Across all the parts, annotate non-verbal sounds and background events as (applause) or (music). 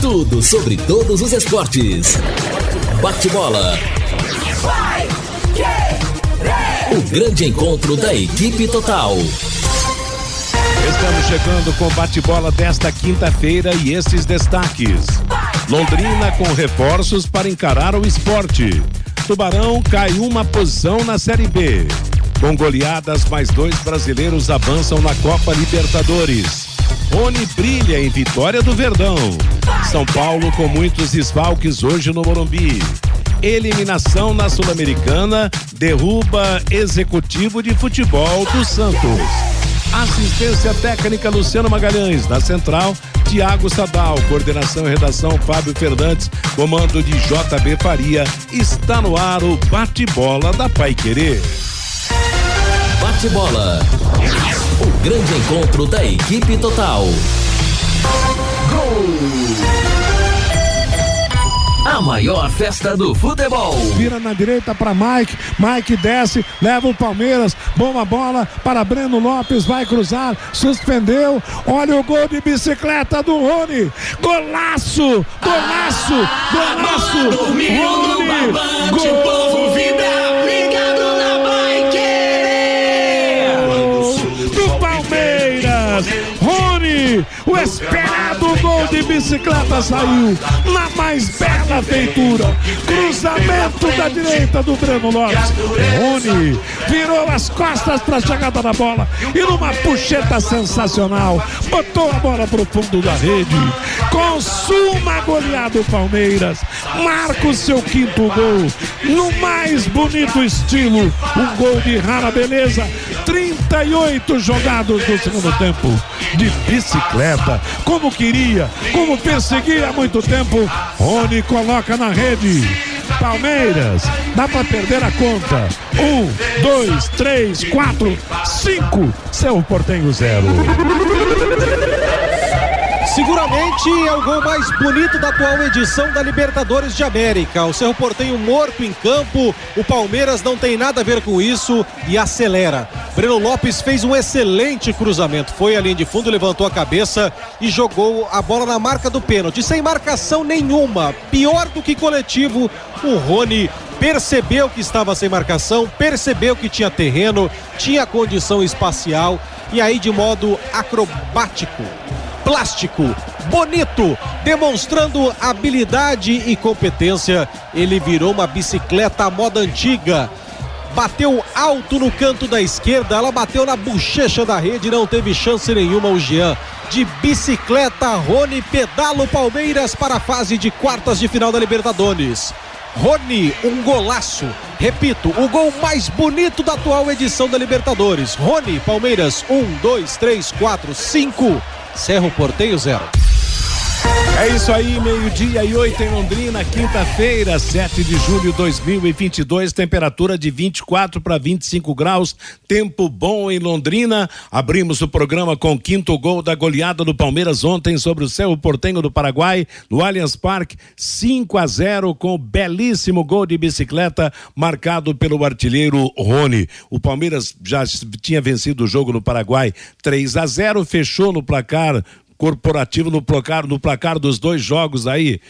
Tudo sobre todos os esportes. Bate-bola. O grande encontro da equipe total. Estamos chegando com bate-bola desta quinta-feira e esses destaques. Londrina com reforços para encarar o esporte. Tubarão cai uma posição na Série B. Com goleadas, mais dois brasileiros avançam na Copa Libertadores. Rony brilha em vitória do Verdão. São Paulo com muitos desfalques hoje no Morumbi. Eliminação na Sul-Americana derruba executivo de futebol do Santos. Assistência técnica Luciano Magalhães, na central, Tiago Sadal, coordenação e redação Fábio Fernandes, comando de JB Faria. Está no ar o bate-bola da Pai Querer. Bate-bola. O grande encontro da equipe total. Gol! A maior festa do futebol. Vira na direita para Mike. Mike desce, leva o Palmeiras. Boa bola para Breno Lopes. Vai cruzar. Suspendeu. Olha o gol de bicicleta do Rony. Golaço! Golaço! Golaço! Ah, Rony! Gol! Esperado gol de bicicleta saiu na mais bela feitura. Cruzamento da direita do Breno Lopes. Rony virou as costas para a chegada da bola e numa puxeta sensacional botou a bola para o fundo da rede. Consuma goleado Palmeiras. Marca o seu quinto gol no mais bonito estilo. Um gol de rara beleza. 38 jogados no segundo tempo de bicicleta. Como queria, como perseguia há muito tempo. Rony coloca na rede. Palmeiras, dá para perder a conta. Um, dois, três, quatro, cinco. Seu Portenho zero. Seguramente é o gol mais bonito da atual edição da Libertadores de América. O Cerro Portenho morto em campo, o Palmeiras não tem nada a ver com isso e acelera. Breno Lopes fez um excelente cruzamento, foi à linha de fundo, levantou a cabeça e jogou a bola na marca do pênalti, sem marcação nenhuma. Pior do que coletivo, o Rony percebeu que estava sem marcação, percebeu que tinha terreno, tinha condição espacial e aí de modo acrobático plástico, bonito, demonstrando habilidade e competência. Ele virou uma bicicleta à moda antiga. Bateu alto no canto da esquerda, ela bateu na bochecha da rede, não teve chance nenhuma o Jean. De bicicleta, Rony pedala o Palmeiras para a fase de quartas de final da Libertadores. Rony, um golaço. Repito, o gol mais bonito da atual edição da Libertadores. Rony, Palmeiras, um, dois, três, quatro, cinco. Cerro Porteio zero. É isso aí, meio-dia e oito em Londrina, quinta-feira, 7 de julho de 2022, temperatura de 24 para 25 graus, tempo bom em Londrina. Abrimos o programa com o quinto gol da goleada do Palmeiras ontem sobre o Cerro Portenho do Paraguai, no Allianz Parque, 5 a 0 com o belíssimo gol de bicicleta marcado pelo artilheiro Rony. O Palmeiras já tinha vencido o jogo no Paraguai 3 a 0, fechou no placar corporativo no placar, no placar dos dois jogos aí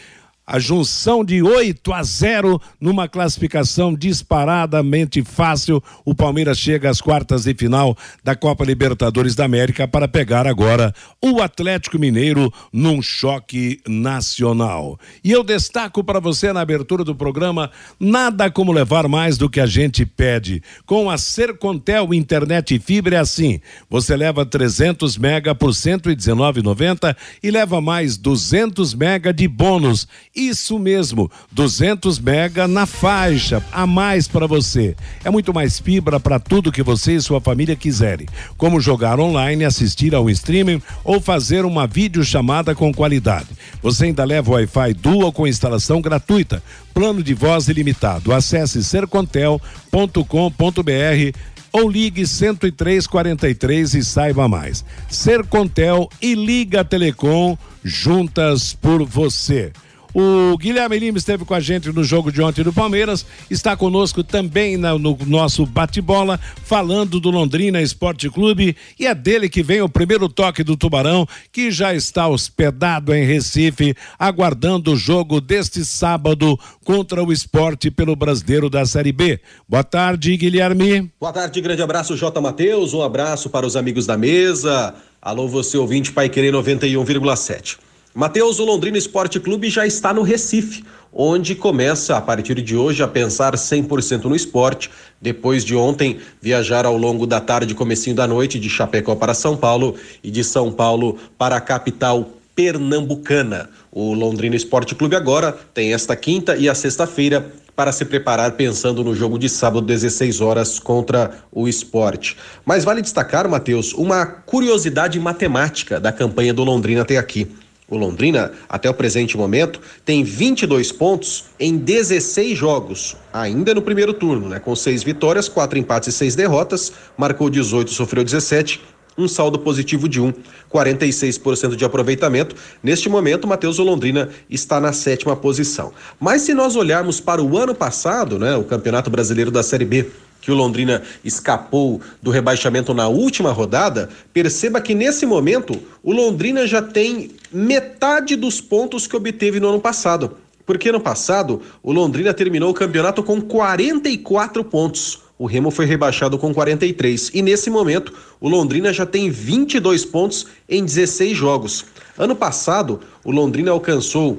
a junção de 8 a 0 numa classificação disparadamente fácil. O Palmeiras chega às quartas de final da Copa Libertadores da América para pegar agora o Atlético Mineiro num choque nacional. E eu destaco para você na abertura do programa: nada como levar mais do que a gente pede. Com a Sercontel Internet e Fibra é assim: você leva 300 mega por 119,90 e leva mais 200 mega de bônus isso mesmo, 200 mega na faixa, a mais para você. É muito mais fibra para tudo que você e sua família quiserem, como jogar online, assistir ao streaming ou fazer uma videochamada com qualidade. Você ainda leva Wi-Fi Dual com instalação gratuita, plano de voz ilimitado. Acesse sercontel.com.br ou ligue 10343 e saiba mais. Sercontel e Liga Telecom juntas por você. O Guilherme Lima esteve com a gente no jogo de ontem do Palmeiras, está conosco também na, no nosso bate-bola, falando do Londrina Esporte Clube e é dele que vem o primeiro toque do Tubarão, que já está hospedado em Recife, aguardando o jogo deste sábado contra o esporte pelo brasileiro da Série B. Boa tarde, Guilherme. Boa tarde, grande abraço, J. Matheus, um abraço para os amigos da mesa. Alô, você ouvinte, Pai Querer 91,7. Matheus, o Londrina Esporte Clube já está no Recife, onde começa a partir de hoje a pensar 100% no esporte, depois de ontem viajar ao longo da tarde comecinho da noite de Chapecó para São Paulo e de São Paulo para a capital pernambucana. O Londrina Esporte Clube agora tem esta quinta e a sexta-feira para se preparar pensando no jogo de sábado 16 horas contra o esporte. Mas vale destacar, Matheus, uma curiosidade matemática da campanha do Londrina até aqui. O Londrina, até o presente momento, tem 22 pontos em 16 jogos, ainda no primeiro turno, né? Com seis vitórias, quatro empates e seis derrotas, marcou 18, sofreu 17, um saldo positivo de 1, 46% de aproveitamento. Neste momento, Matheus Londrina está na sétima posição. Mas se nós olharmos para o ano passado, né, o Campeonato Brasileiro da Série B, que o Londrina escapou do rebaixamento na última rodada, perceba que nesse momento o Londrina já tem metade dos pontos que obteve no ano passado. Porque no passado o Londrina terminou o campeonato com 44 pontos. O Remo foi rebaixado com 43 e nesse momento o Londrina já tem 22 pontos em 16 jogos. Ano passado, o Londrina alcançou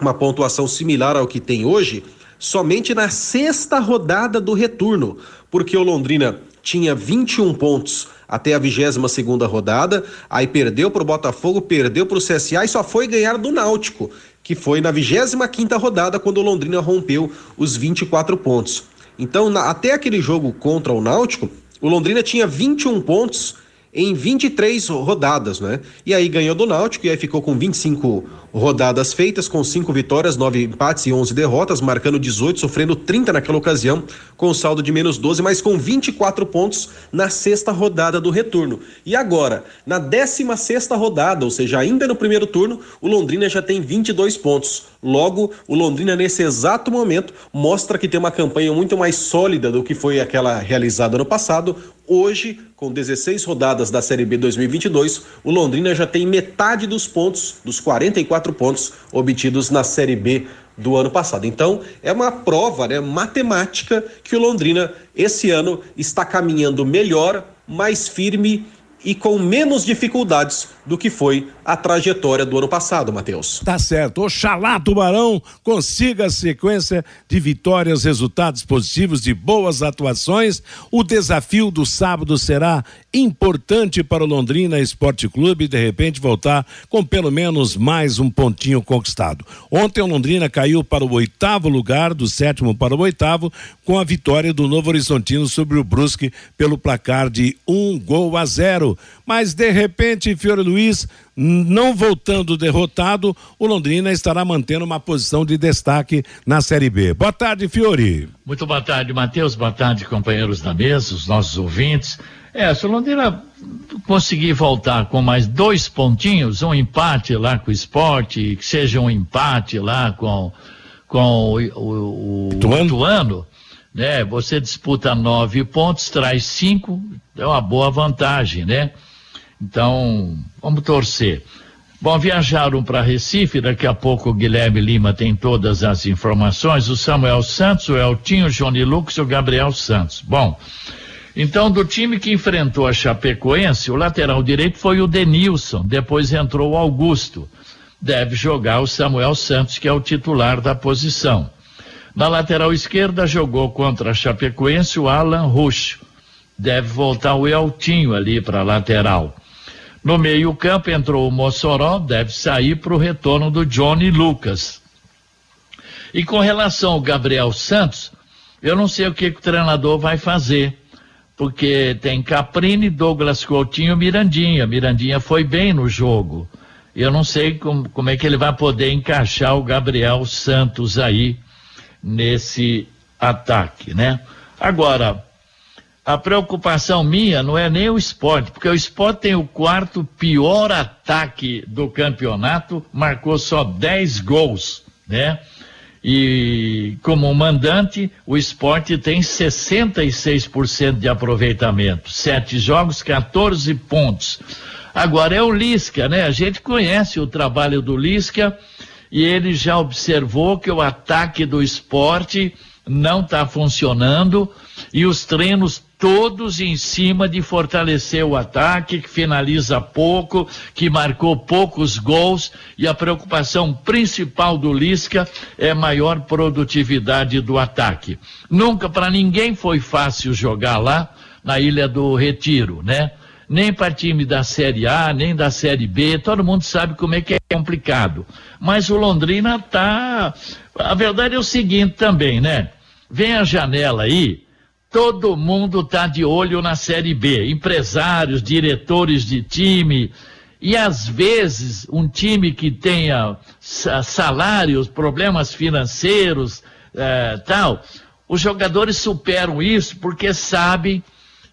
uma pontuação similar ao que tem hoje somente na sexta rodada do retorno, porque o Londrina tinha 21 pontos até a 22 segunda rodada, aí perdeu para o Botafogo, perdeu para o CSA e só foi ganhar do Náutico, que foi na 25 quinta rodada quando o Londrina rompeu os 24 pontos. Então, na, até aquele jogo contra o Náutico, o Londrina tinha 21 pontos em 23 rodadas, né? E aí ganhou do Náutico e aí ficou com 25 rodadas feitas, com 5 vitórias, 9 empates e 11 derrotas, marcando 18, sofrendo 30 naquela ocasião, com saldo de menos 12, mas com 24 pontos na sexta rodada do retorno. E agora, na 16 sexta rodada, ou seja, ainda no primeiro turno, o Londrina já tem 22 pontos. Logo, o Londrina nesse exato momento mostra que tem uma campanha muito mais sólida do que foi aquela realizada no passado. Hoje, com 16 rodadas da Série B 2022, o Londrina já tem metade dos pontos, dos 44 pontos obtidos na Série B do ano passado. Então, é uma prova né, matemática que o Londrina, esse ano, está caminhando melhor, mais firme e com menos dificuldades do que foi a trajetória do ano passado, Matheus. Tá certo. Oxalá Tubarão consiga a sequência de vitórias, resultados positivos, de boas atuações. O desafio do sábado será importante para o Londrina Esporte Clube de repente voltar com pelo menos mais um pontinho conquistado. Ontem o Londrina caiu para o oitavo lugar, do sétimo para o oitavo, com a vitória do Novo Horizontino sobre o Brusque pelo placar de um gol a zero. Mas de repente, Fiore Luiz, não voltando derrotado, o Londrina estará mantendo uma posição de destaque na Série B. Boa tarde, Fiore. Muito boa tarde, Matheus. Boa tarde, companheiros da mesa, os nossos ouvintes. É, se o Londrina conseguir voltar com mais dois pontinhos, um empate lá com o esporte, que seja um empate lá com, com o, o, o Tuano. Tuano, né? Você disputa nove pontos, traz cinco, é uma boa vantagem, né? Então, vamos torcer. Bom, viajaram para Recife, daqui a pouco o Guilherme Lima tem todas as informações, o Samuel Santos, o Eltinho, o Johnny Lucas e o Gabriel Santos. Bom, então do time que enfrentou a Chapecoense, o lateral direito foi o Denilson, depois entrou o Augusto. Deve jogar o Samuel Santos, que é o titular da posição. Na lateral esquerda jogou contra a Chapecoense o Alan Rush. Deve voltar o Eltinho ali para a lateral. No meio-campo entrou o Mossoró, deve sair para o retorno do Johnny Lucas. E com relação ao Gabriel Santos, eu não sei o que, que o treinador vai fazer, porque tem Caprini, Douglas Coutinho, Mirandinha. Mirandinha foi bem no jogo. Eu não sei como, como é que ele vai poder encaixar o Gabriel Santos aí nesse ataque, né? Agora, a preocupação minha não é nem o esporte, porque o esporte tem o quarto pior ataque do campeonato, marcou só 10 gols, né? E como mandante, o esporte tem 66% de aproveitamento. Sete jogos, 14 pontos. Agora é o Lisca, né? A gente conhece o trabalho do Lisca e ele já observou que o ataque do esporte não está funcionando e os treinos todos em cima de fortalecer o ataque, que finaliza pouco, que marcou poucos gols e a preocupação principal do Lisca é maior produtividade do ataque. Nunca para ninguém foi fácil jogar lá na Ilha do Retiro, né? Nem para time da Série A, nem da Série B, todo mundo sabe como é que é complicado. Mas o Londrina tá. A verdade é o seguinte também, né? Vem a janela aí, todo mundo está de olho na Série B, empresários, diretores de time, e às vezes um time que tenha salários, problemas financeiros, eh, tal, os jogadores superam isso porque sabem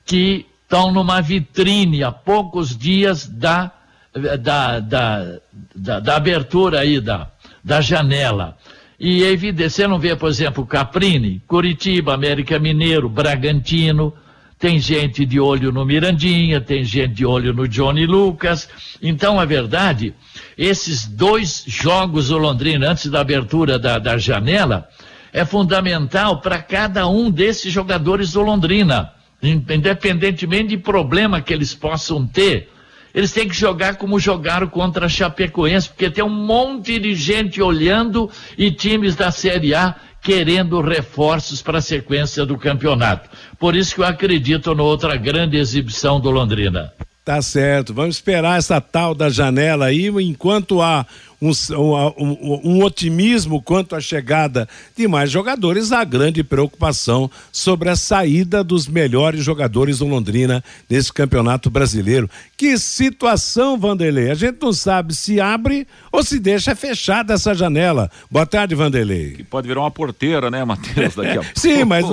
que estão numa vitrine a poucos dias da, da, da, da, da abertura aí da, da janela. E é evidente, você não vê, por exemplo, Caprini, Curitiba, América Mineiro, Bragantino, tem gente de olho no Mirandinha, tem gente de olho no Johnny Lucas. Então, a verdade, esses dois jogos o Londrina, antes da abertura da, da janela, é fundamental para cada um desses jogadores do Londrina, independentemente de problema que eles possam ter eles têm que jogar como jogaram contra a Chapecoense, porque tem um monte de gente olhando e times da Série A querendo reforços para a sequência do campeonato. Por isso que eu acredito noutra grande exibição do Londrina. Tá certo. Vamos esperar essa tal da janela aí, enquanto há um, um, um, otimismo quanto à chegada de mais jogadores, há grande preocupação sobre a saída dos melhores jogadores do Londrina nesse campeonato brasileiro. Que situação, Vanderlei. A gente não sabe se abre ou se deixa fechada essa janela. Boa tarde, Vanderlei. Que pode virar uma porteira, né, Matheus? Daqui a (laughs) Sim, mas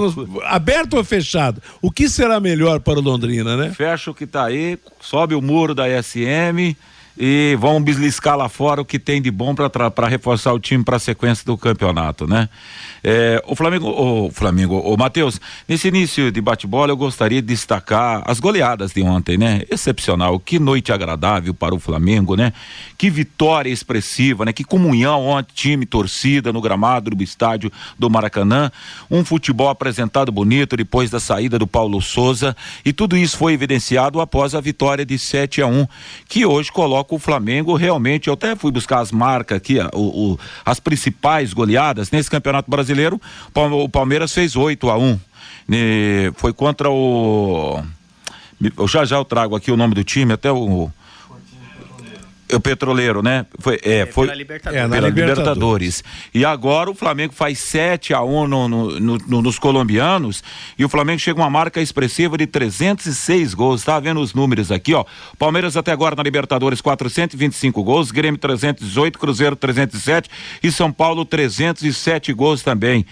aberto ou fechado? O que será melhor para o Londrina, né? Fecha o que está aí, sobe o muro da SM e vão bisliscar lá fora o que tem de bom para reforçar o time para a sequência do campeonato, né? É, o Flamengo, o Flamengo, o Matheus, nesse início de bate-bola eu gostaria de destacar as goleadas de ontem, né? Excepcional, que noite agradável para o Flamengo, né? Que vitória expressiva, né? Que comunhão ontem, time, torcida no gramado do estádio do Maracanã, um futebol apresentado bonito depois da saída do Paulo Souza e tudo isso foi evidenciado após a vitória de 7 a 1, que hoje coloca o Flamengo realmente, eu até fui buscar as marcas aqui, o, o, as principais goleadas nesse Campeonato Brasileiro o Palmeiras fez 8 a 1 e foi contra o. Já já eu trago aqui o nome do time, até o. O Petroleiro, né? Foi, é, é foi pela Libertadores. É, pela Libertadores. Libertadores. E agora o Flamengo faz 7 a 1 no, no, no, nos colombianos e o Flamengo chega a uma marca expressiva de 306 gols. Tá vendo os números aqui, ó. Palmeiras até agora na Libertadores 425 gols, Grêmio 318, Cruzeiro 307 e São Paulo 307 gols também.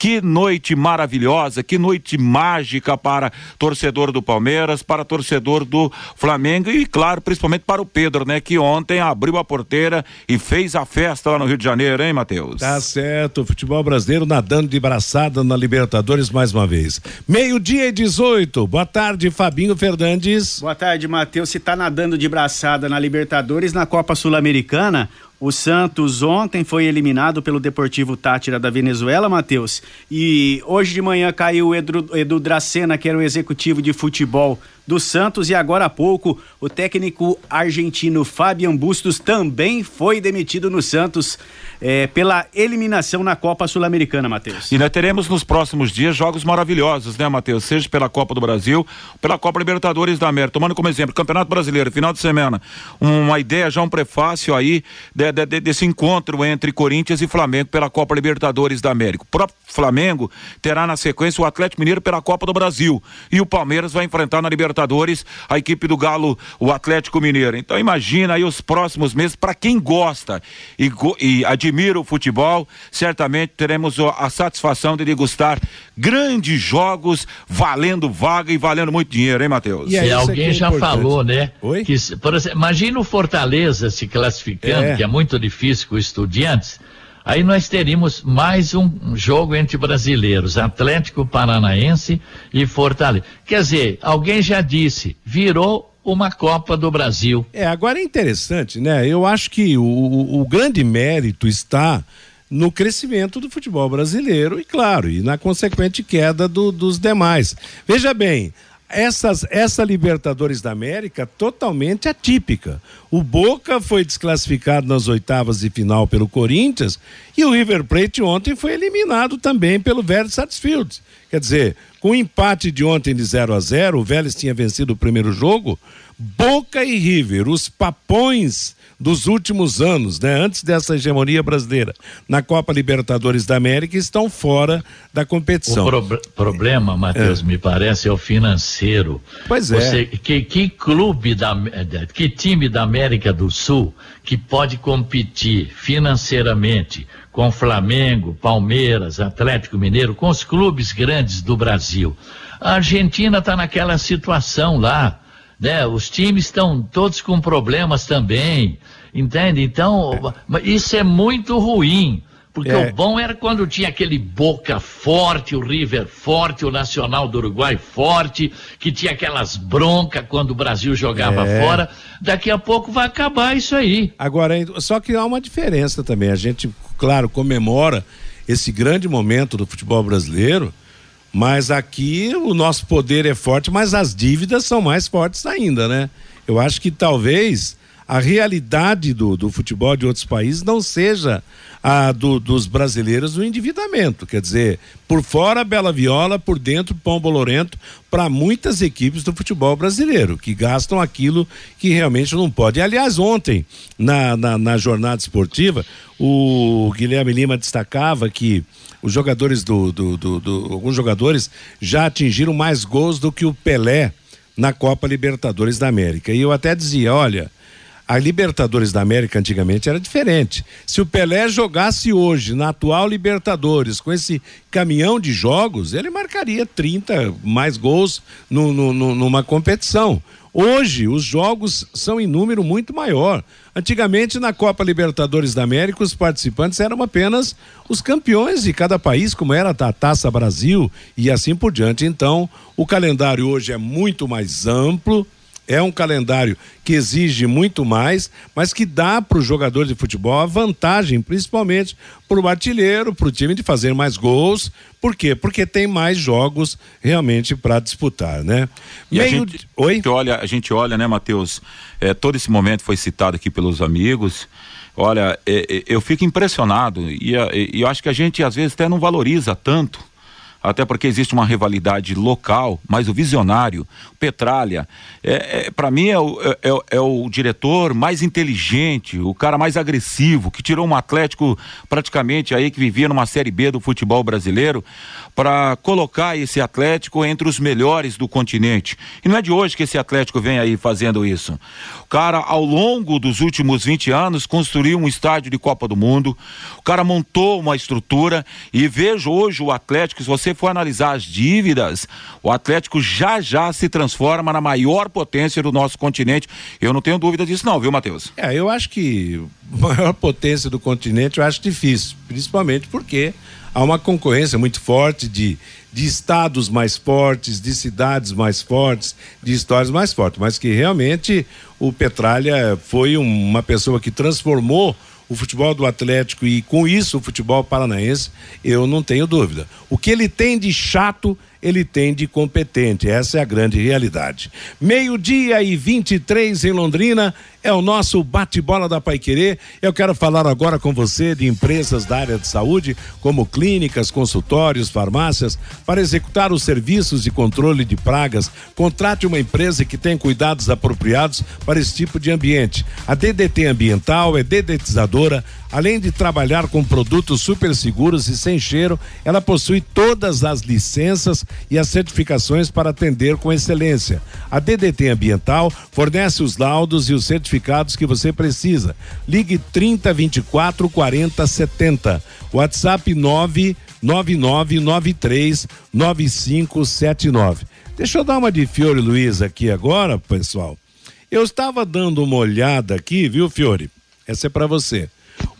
Que noite maravilhosa, que noite mágica para torcedor do Palmeiras, para torcedor do Flamengo e, claro, principalmente para o Pedro, né? Que ontem abriu a porteira e fez a festa lá no Rio de Janeiro, hein, Matheus? Tá certo. O futebol brasileiro nadando de braçada na Libertadores mais uma vez. Meio-dia e 18. Boa tarde, Fabinho Fernandes. Boa tarde, Matheus. Se tá nadando de braçada na Libertadores, na Copa Sul-Americana, o Santos ontem foi eliminado pelo Deportivo Tátira da Venezuela, Matheus. E hoje de manhã caiu o Edu, Edu Dracena, que era o executivo de futebol do Santos e agora há pouco o técnico argentino Fabian Bustos também foi demitido no Santos é, pela eliminação na Copa Sul-Americana, Matheus. E nós teremos nos próximos dias jogos maravilhosos, né, Matheus? Seja pela Copa do Brasil, pela Copa Libertadores da América. Tomando como exemplo, Campeonato Brasileiro, final de semana. Uma ideia, já um prefácio aí de, de, de, desse encontro entre Corinthians e Flamengo pela Copa Libertadores da América. O próprio Flamengo terá na sequência o Atlético Mineiro pela Copa do Brasil. E o Palmeiras vai enfrentar na Libertadores Libertadores, a equipe do Galo, o Atlético Mineiro. Então imagina aí os próximos meses, para quem gosta e, e, admira o futebol, certamente teremos a satisfação de degustar grandes jogos valendo vaga e valendo muito dinheiro, hein, Matheus? E, aí, alguém é já importante. falou, né? Oi? Que, por exemplo, imagina o Fortaleza se classificando, é. que é muito difícil com estudiantes Aí nós teríamos mais um jogo entre brasileiros, Atlético Paranaense e Fortaleza. Quer dizer, alguém já disse, virou uma Copa do Brasil. É, agora é interessante, né? Eu acho que o, o, o grande mérito está no crescimento do futebol brasileiro e, claro, e na consequente queda do, dos demais. Veja bem, essas, essa Libertadores da América totalmente atípica. O Boca foi desclassificado nas oitavas de final pelo Corinthians e o River Plate ontem foi eliminado também pelo Vélez Sarsfield. Quer dizer, com o empate de ontem de 0 a 0 o Vélez tinha vencido o primeiro jogo. Boca e River, os papões dos últimos anos, né, antes dessa hegemonia brasileira na Copa Libertadores da América, estão fora da competição. O pro problema, Matheus, é. me parece, é o financeiro. Pois é. Você, que, que clube da que time da América do Sul que pode competir financeiramente com Flamengo, Palmeiras, Atlético Mineiro, com os clubes grandes do Brasil? A Argentina está naquela situação lá né? Os times estão todos com problemas também, entende? Então, isso é muito ruim. Porque é. o bom era quando tinha aquele Boca forte, o River forte, o Nacional do Uruguai forte, que tinha aquelas broncas quando o Brasil jogava é. fora. Daqui a pouco vai acabar isso aí. Agora, só que há uma diferença também. A gente, claro, comemora esse grande momento do futebol brasileiro, mas aqui o nosso poder é forte, mas as dívidas são mais fortes ainda, né? Eu acho que talvez a realidade do, do futebol de outros países não seja a do, dos brasileiros o endividamento. Quer dizer, por fora Bela Viola, por dentro Pão Bolorento, para muitas equipes do futebol brasileiro, que gastam aquilo que realmente não pode. Aliás, ontem, na, na, na jornada esportiva, o Guilherme Lima destacava que os jogadores do, do, do, do, alguns jogadores já atingiram mais gols do que o Pelé na Copa Libertadores da América. E eu até dizia, olha, a Libertadores da América antigamente era diferente. Se o Pelé jogasse hoje na atual Libertadores com esse caminhão de jogos, ele marcaria 30 mais gols no, no, no, numa competição. Hoje, os jogos são em número muito maior. Antigamente, na Copa Libertadores da América, os participantes eram apenas os campeões de cada país, como era a Taça Brasil e assim por diante. Então, o calendário hoje é muito mais amplo, é um calendário que exige muito mais, mas que dá para o jogador de futebol a vantagem, principalmente para o artilheiro, para o time de fazer mais gols. Por quê? Porque tem mais jogos realmente para disputar, né? E Meio... a gente, Oi? olha, a gente olha, né, Matheus? É, todo esse momento foi citado aqui pelos amigos. Olha, é, é, eu fico impressionado e, e eu acho que a gente às vezes até não valoriza tanto até porque existe uma rivalidade local, mas o visionário, Petralha, é, é para mim é o, é, é, é o diretor mais inteligente, o cara mais agressivo, que tirou um Atlético praticamente aí que vivia numa Série B do futebol brasileiro, para colocar esse Atlético entre os melhores do continente. E não é de hoje que esse Atlético vem aí fazendo isso. O cara, ao longo dos últimos 20 anos, construiu um estádio de Copa do Mundo, o cara montou uma estrutura e vejo hoje o Atlético, se você você for analisar as dívidas, o Atlético já já se transforma na maior potência do nosso continente. Eu não tenho dúvida disso, não, viu, Matheus? É, eu acho que (laughs) maior potência do continente eu acho difícil, principalmente porque há uma concorrência muito forte de, de estados mais fortes, de cidades mais fortes, de histórias mais fortes, mas que realmente o Petralha foi uma pessoa que transformou o futebol do Atlético e com isso o futebol paranaense, eu não tenho dúvida. O que ele tem de chato, ele tem de competente. Essa é a grande realidade. Meio-dia e 23 em Londrina é o nosso bate-bola da Paiquerê. Eu quero falar agora com você de empresas da área de saúde, como clínicas, consultórios, farmácias, para executar os serviços de controle de pragas. Contrate uma empresa que tem cuidados apropriados para esse tipo de ambiente. A DDT Ambiental é dedetizadora Além de trabalhar com produtos super seguros e sem cheiro, ela possui todas as licenças e as certificações para atender com excelência. A DDT Ambiental fornece os laudos e os certificados que você precisa. Ligue 30 24 40 70. WhatsApp 99993 9579. Deixa eu dar uma de Fiore Luiz aqui agora, pessoal. Eu estava dando uma olhada aqui, viu, Fiore? Essa é para você.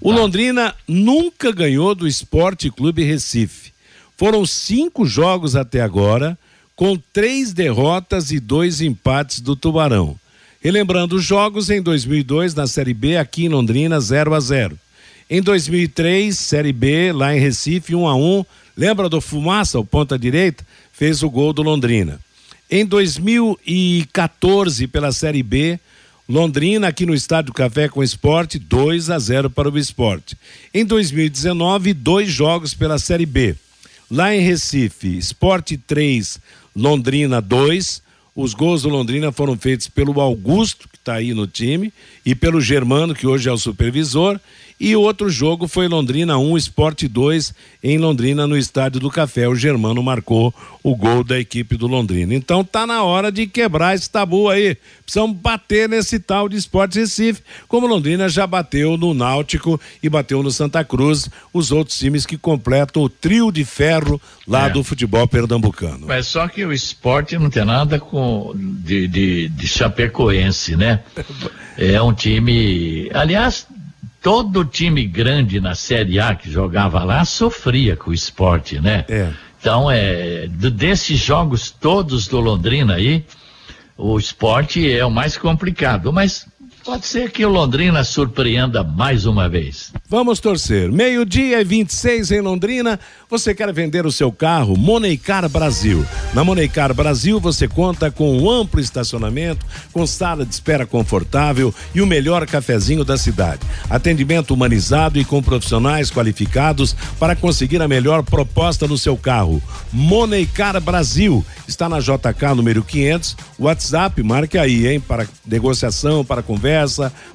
O Londrina nunca ganhou do Esporte Clube Recife. Foram cinco jogos até agora, com três derrotas e dois empates do Tubarão. Relembrando os jogos em 2002 na Série B aqui em Londrina 0 a 0. Em 2003, Série B lá em Recife 1 a 1. Lembra do Fumaça, o ponta direita, fez o gol do Londrina. Em 2014 pela Série B, Londrina aqui no Estádio Café com Esporte 2 a 0 para o Esporte. Em 2019, dois jogos pela Série B. Lá em Recife, Esporte 3, Londrina 2, os gols do Londrina foram feitos pelo Augusto, que está aí no time, e pelo Germano, que hoje é o supervisor. E outro jogo foi Londrina 1, Esporte 2, em Londrina, no Estádio do Café. O Germano marcou o gol da equipe do Londrina. Então tá na hora de quebrar esse tabu aí. Precisamos bater nesse tal de Esporte Recife, como Londrina já bateu no Náutico e bateu no Santa Cruz, os outros times que completam o trio de ferro lá é. do futebol pernambucano. Mas só que o esporte não tem nada com de, de, de chapecoense, né? (laughs) É um time. Aliás, todo time grande na Série A que jogava lá sofria com o esporte, né? É. Então, é, desses jogos todos do Londrina aí, o esporte é o mais complicado. Mas Pode ser que o Londrina surpreenda mais uma vez. Vamos torcer. Meio-dia e 26 em Londrina. Você quer vender o seu carro? Moneycar Brasil. Na Moneycar Brasil você conta com um amplo estacionamento, com sala de espera confortável e o melhor cafezinho da cidade. Atendimento humanizado e com profissionais qualificados para conseguir a melhor proposta no seu carro. Moneycar Brasil está na JK número 500. WhatsApp, marque aí, hein, para negociação, para conversa,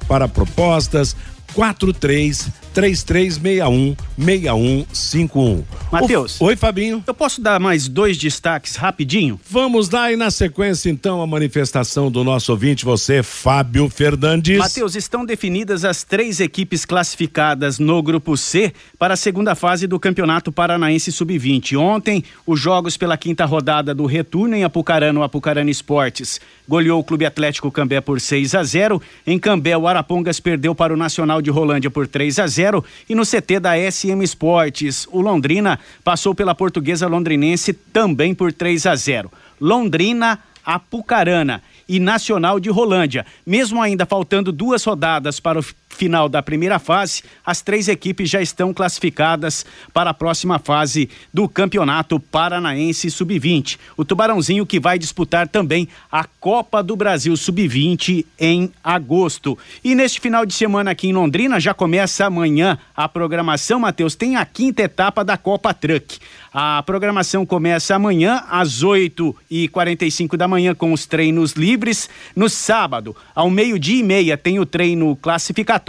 para propostas. 43 3361 6151. Matheus. Oi, Fabinho. Eu posso dar mais dois destaques rapidinho? Vamos lá e na sequência então a manifestação do nosso ouvinte, você, Fábio Fernandes. Matheus, estão definidas as três equipes classificadas no grupo C para a segunda fase do Campeonato Paranaense Sub-20. Ontem, os jogos pela quinta rodada do retorno em Apucarana, o Apucarana Esportes goleou o Clube Atlético Cambé por 6 a 0. Em Cambé, o Arapongas perdeu para o Nacional de Rolândia por 3 a 0 e no CT da SM Esportes, o Londrina passou pela Portuguesa Londrinense também por 3 a 0. Londrina Apucarana e Nacional de Rolândia. Mesmo ainda faltando duas rodadas para o final da primeira fase, as três equipes já estão classificadas para a próxima fase do Campeonato Paranaense Sub-20. O Tubarãozinho que vai disputar também a Copa do Brasil Sub-20 em agosto. E neste final de semana aqui em Londrina já começa amanhã a programação, Matheus, tem a quinta etapa da Copa Truck. A programação começa amanhã às 8 e 45 da manhã com os treinos livres. No sábado, ao meio-dia e meia, tem o treino classificatório.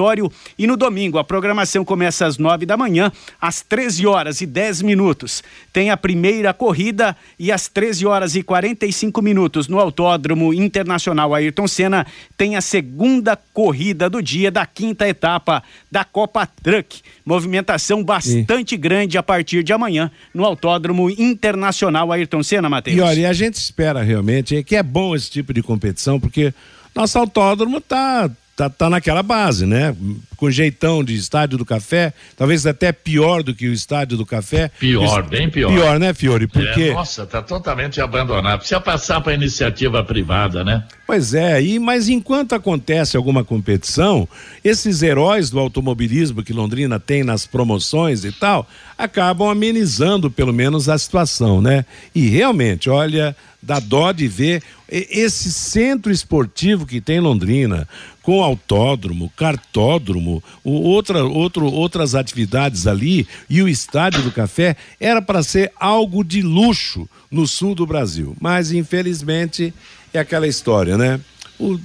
E no domingo, a programação começa às 9 da manhã, às 13 horas e 10 minutos. Tem a primeira corrida e às 13 horas e 45 minutos no Autódromo Internacional Ayrton Senna tem a segunda corrida do dia da quinta etapa da Copa Truck. Movimentação bastante e... grande a partir de amanhã no Autódromo Internacional Ayrton Senna, Matheus. E olha, e a gente espera realmente que é bom esse tipo de competição, porque nosso autódromo tá tá, tá naquela base, né? Com jeitão de estádio do café, talvez até pior do que o estádio do café. Pior, bem pior. Pior, né, Fiore? Porque... É, nossa, tá totalmente abandonado. Precisa passar para iniciativa privada, né? Pois é, e, mas enquanto acontece alguma competição, esses heróis do automobilismo que Londrina tem nas promoções e tal, acabam amenizando pelo menos a situação, né? E realmente, olha, dá dó de ver esse centro esportivo que tem em Londrina, com autódromo, cartódromo, outra, outro, outras atividades ali, e o Estádio do Café, era para ser algo de luxo no sul do Brasil. Mas, infelizmente, é aquela história, né? O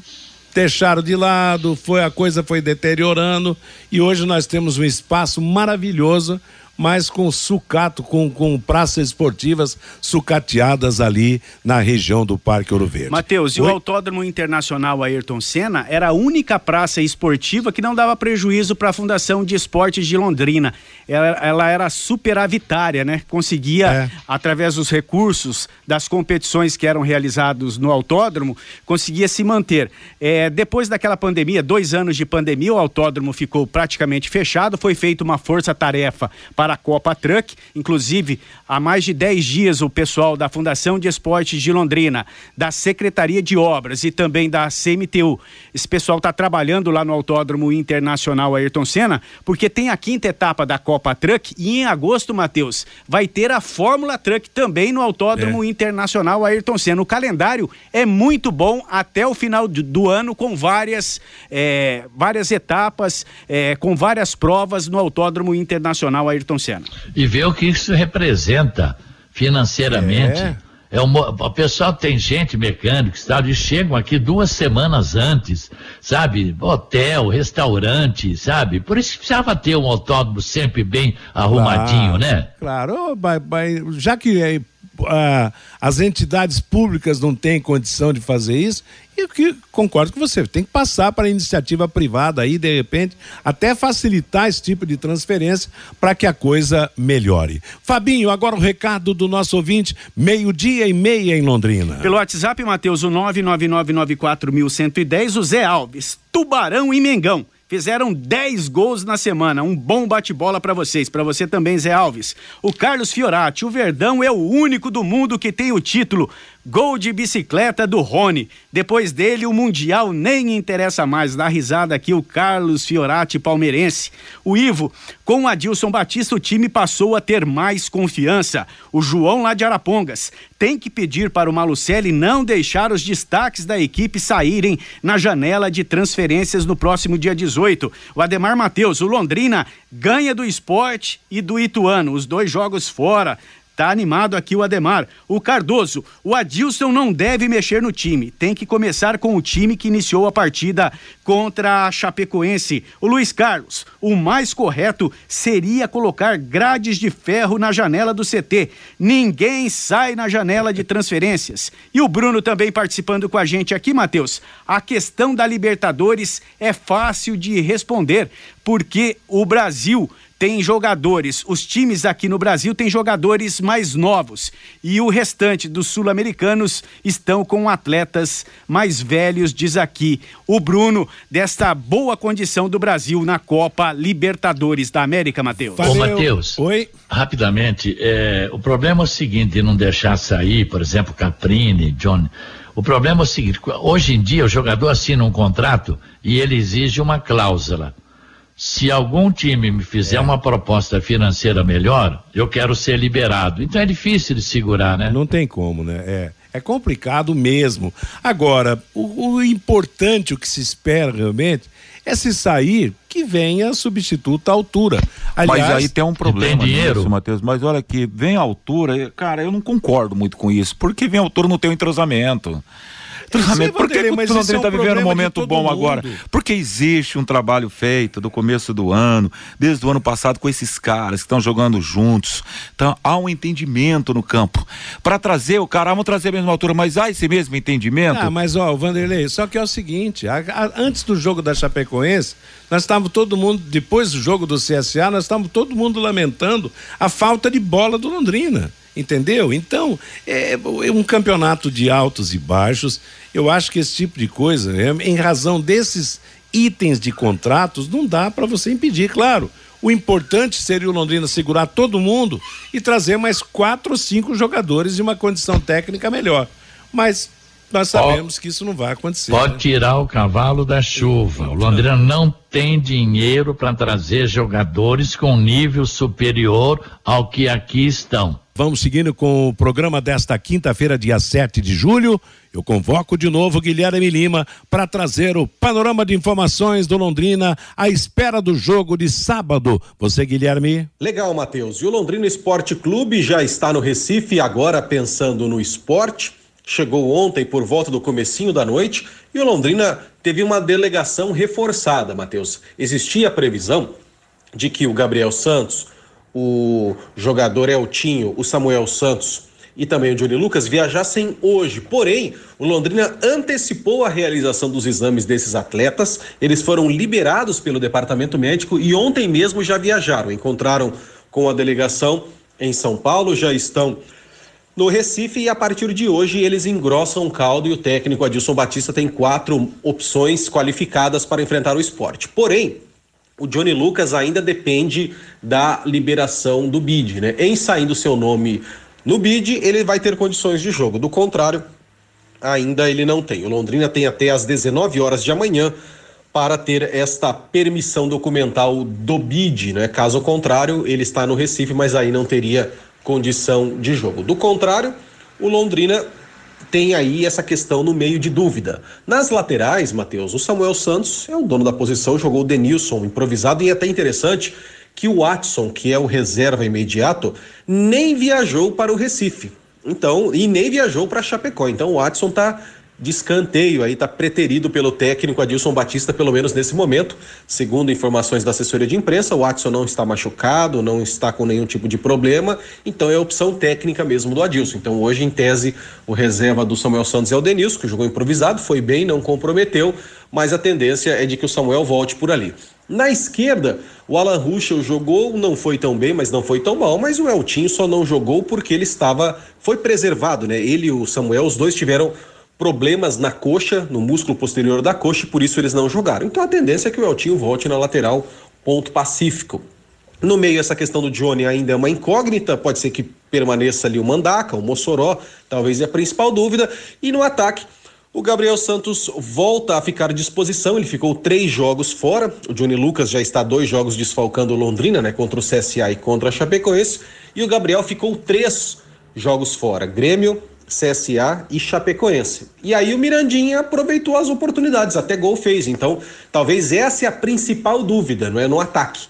deixaram de lado, foi a coisa foi deteriorando e hoje nós temos um espaço maravilhoso mas com sucato, com, com praças esportivas sucateadas ali na região do Parque Ouro Verde. Matheus, e o Autódromo Internacional Ayrton Senna era a única praça esportiva que não dava prejuízo para a Fundação de Esportes de Londrina. Ela, ela era superavitária, né? Conseguia, é. através dos recursos das competições que eram realizados no autódromo, conseguia se manter. É, depois daquela pandemia, dois anos de pandemia, o autódromo ficou praticamente fechado, foi feita uma força-tarefa para a Copa Truck, inclusive há mais de dez dias o pessoal da Fundação de Esportes de Londrina, da Secretaria de Obras e também da CMTU, esse pessoal está trabalhando lá no Autódromo Internacional Ayrton Senna, porque tem a quinta etapa da Copa Truck e em agosto, Matheus, vai ter a Fórmula Truck também no Autódromo é. Internacional Ayrton Senna. O calendário é muito bom até o final do, do ano, com várias, é, várias etapas, é, com várias provas no Autódromo Internacional Ayrton Senna. E ver o que isso representa financeiramente. É. É uma, o pessoal tem gente mecânico, sabe? Chegam aqui duas semanas antes, sabe? Hotel, restaurante, sabe? Por isso precisava ter um autódromo sempre bem arrumadinho, claro, né? Claro, já que é as entidades públicas não têm condição de fazer isso, e que concordo com você, tem que passar para a iniciativa privada aí, de repente, até facilitar esse tipo de transferência para que a coisa melhore. Fabinho, agora o recado do nosso ouvinte, meio-dia e meia em Londrina. Pelo WhatsApp, Matheus, o 99994110, o Zé Alves, Tubarão e Mengão fizeram 10 gols na semana. Um bom bate-bola para vocês, para você também, Zé Alves. O Carlos Fiorati, o Verdão é o único do mundo que tem o título Gol de bicicleta do Rony. Depois dele, o Mundial nem interessa mais. Dá risada aqui o Carlos Fiorati, palmeirense. O Ivo, com o Adilson Batista, o time passou a ter mais confiança. O João lá de Arapongas tem que pedir para o Malucelli não deixar os destaques da equipe saírem na janela de transferências no próximo dia 18. O Ademar Matheus, o Londrina, ganha do esporte e do Ituano. Os dois jogos fora. Tá animado aqui o Ademar. O Cardoso, o Adilson não deve mexer no time. Tem que começar com o time que iniciou a partida contra a Chapecoense. O Luiz Carlos, o mais correto seria colocar grades de ferro na janela do CT. Ninguém sai na janela de transferências. E o Bruno também participando com a gente aqui, Matheus. A questão da Libertadores é fácil de responder, porque o Brasil tem jogadores, os times aqui no Brasil têm jogadores mais novos e o restante dos sul-americanos estão com atletas mais velhos, diz aqui o Bruno, desta boa condição do Brasil na Copa Libertadores da América, Matheus. Ô, Matheus. Oi. Rapidamente, é, o problema é o seguinte, de não deixar sair, por exemplo, Caprini, John. O problema é o seguinte, hoje em dia o jogador assina um contrato e ele exige uma cláusula se algum time me fizer é. uma proposta financeira melhor, eu quero ser liberado. Então é difícil de segurar, né? Não tem como, né? É, é complicado mesmo. Agora, o, o importante, o que se espera realmente, é se sair que venha substituto à altura. Aliás, mas aí tem um problema tem dinheiro. nisso, Matheus. Mas olha que vem à altura, cara, eu não concordo muito com isso, porque vem à altura não tem um entrosamento. Treinamento. Por que o Londrina está é um vivendo um momento bom mundo. agora? Porque existe um trabalho feito do começo do ano, desde o ano passado, com esses caras que estão jogando juntos. Então há um entendimento no campo. Para trazer o cara, vamos trazer a mesma altura, mas há esse mesmo entendimento? Ah, mas ó, Vanderlei, só que é o seguinte: a, a, antes do jogo da Chapecoense, nós estávamos todo mundo, depois do jogo do CSA, nós estávamos todo mundo lamentando a falta de bola do Londrina. Entendeu? Então, é, é um campeonato de altos e baixos. Eu acho que esse tipo de coisa, né, em razão desses itens de contratos, não dá para você impedir, claro. O importante seria o Londrina segurar todo mundo e trazer mais quatro ou cinco jogadores de uma condição técnica melhor. Mas nós sabemos que isso não vai acontecer. Pode né? tirar o cavalo da chuva. O Londrina não tem dinheiro para trazer jogadores com nível superior ao que aqui estão. Vamos seguindo com o programa desta quinta-feira, dia 7 de julho. Eu convoco de novo Guilherme Lima para trazer o panorama de informações do Londrina à espera do jogo de sábado. Você, Guilherme? Legal, Matheus. E o Londrina Esporte Clube já está no Recife, agora pensando no esporte. Chegou ontem por volta do comecinho da noite e o Londrina teve uma delegação reforçada, Matheus. Existia a previsão de que o Gabriel Santos, o jogador Eltinho, o Samuel Santos e também o Johnny Lucas viajassem hoje. Porém, o Londrina antecipou a realização dos exames desses atletas. Eles foram liberados pelo departamento médico e ontem mesmo já viajaram. Encontraram com a delegação em São Paulo, já estão no Recife e a partir de hoje eles engrossam o caldo e o técnico Adilson Batista tem quatro opções qualificadas para enfrentar o esporte. Porém, o Johnny Lucas ainda depende da liberação do BID, né? Em saindo seu nome no BID, ele vai ter condições de jogo. Do contrário, ainda ele não tem. O Londrina tem até às 19 horas de amanhã para ter esta permissão documental do BID, né? Caso contrário, ele está no Recife, mas aí não teria condição de jogo. Do contrário, o Londrina tem aí essa questão no meio de dúvida. Nas laterais, Matheus, o Samuel Santos é o dono da posição, jogou o Denilson improvisado e é até interessante que o Watson, que é o reserva imediato, nem viajou para o Recife. Então, e nem viajou para Chapecó. Então o Watson está de escanteio aí, está preterido pelo técnico Adilson Batista, pelo menos nesse momento. Segundo informações da assessoria de imprensa, o Watson não está machucado, não está com nenhum tipo de problema, então é a opção técnica mesmo do Adilson. Então hoje, em tese, o reserva do Samuel Santos é o Denilson, que jogou improvisado, foi bem, não comprometeu, mas a tendência é de que o Samuel volte por ali. Na esquerda, o Alan Ruschel jogou, não foi tão bem, mas não foi tão mal, mas o Eltinho só não jogou porque ele estava, foi preservado, né? Ele e o Samuel, os dois tiveram problemas na coxa, no músculo posterior da coxa, e por isso eles não jogaram. Então a tendência é que o Eltinho volte na lateral, ponto pacífico. No meio, essa questão do Johnny ainda é uma incógnita, pode ser que permaneça ali o Mandaca, o Mossoró, talvez é a principal dúvida. E no ataque, o Gabriel Santos volta a ficar à disposição, ele ficou três jogos fora. O Johnny Lucas já está dois jogos desfalcando Londrina, né? Contra o CSA e contra a Chapecoense. E o Gabriel ficou três jogos fora. Grêmio, CSA e Chapecoense. E aí o Mirandinha aproveitou as oportunidades, até gol fez. Então, talvez essa é a principal dúvida, não é no ataque.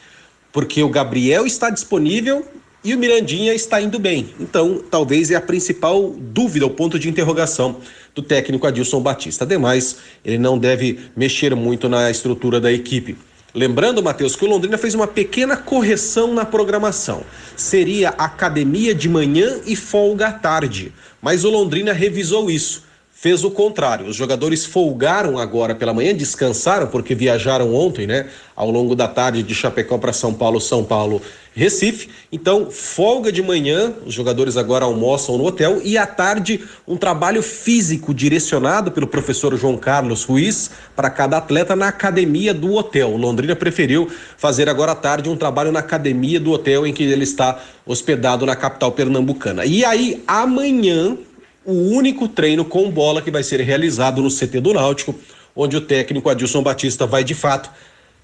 Porque o Gabriel está disponível e o Mirandinha está indo bem. Então, talvez é a principal dúvida, o ponto de interrogação do técnico Adilson Batista. Ademais, ele não deve mexer muito na estrutura da equipe. Lembrando, Matheus, que o Londrina fez uma pequena correção na programação. Seria academia de manhã e folga à tarde. Mas o Londrina revisou isso fez o contrário. Os jogadores folgaram agora pela manhã, descansaram porque viajaram ontem, né? Ao longo da tarde de Chapecó para São Paulo, São Paulo, Recife. Então, folga de manhã, os jogadores agora almoçam no hotel e à tarde um trabalho físico direcionado pelo professor João Carlos Ruiz para cada atleta na academia do hotel. Londrina preferiu fazer agora à tarde um trabalho na academia do hotel em que ele está hospedado na capital pernambucana. E aí, amanhã, o único treino com bola que vai ser realizado no CT do Náutico, onde o técnico Adilson Batista vai de fato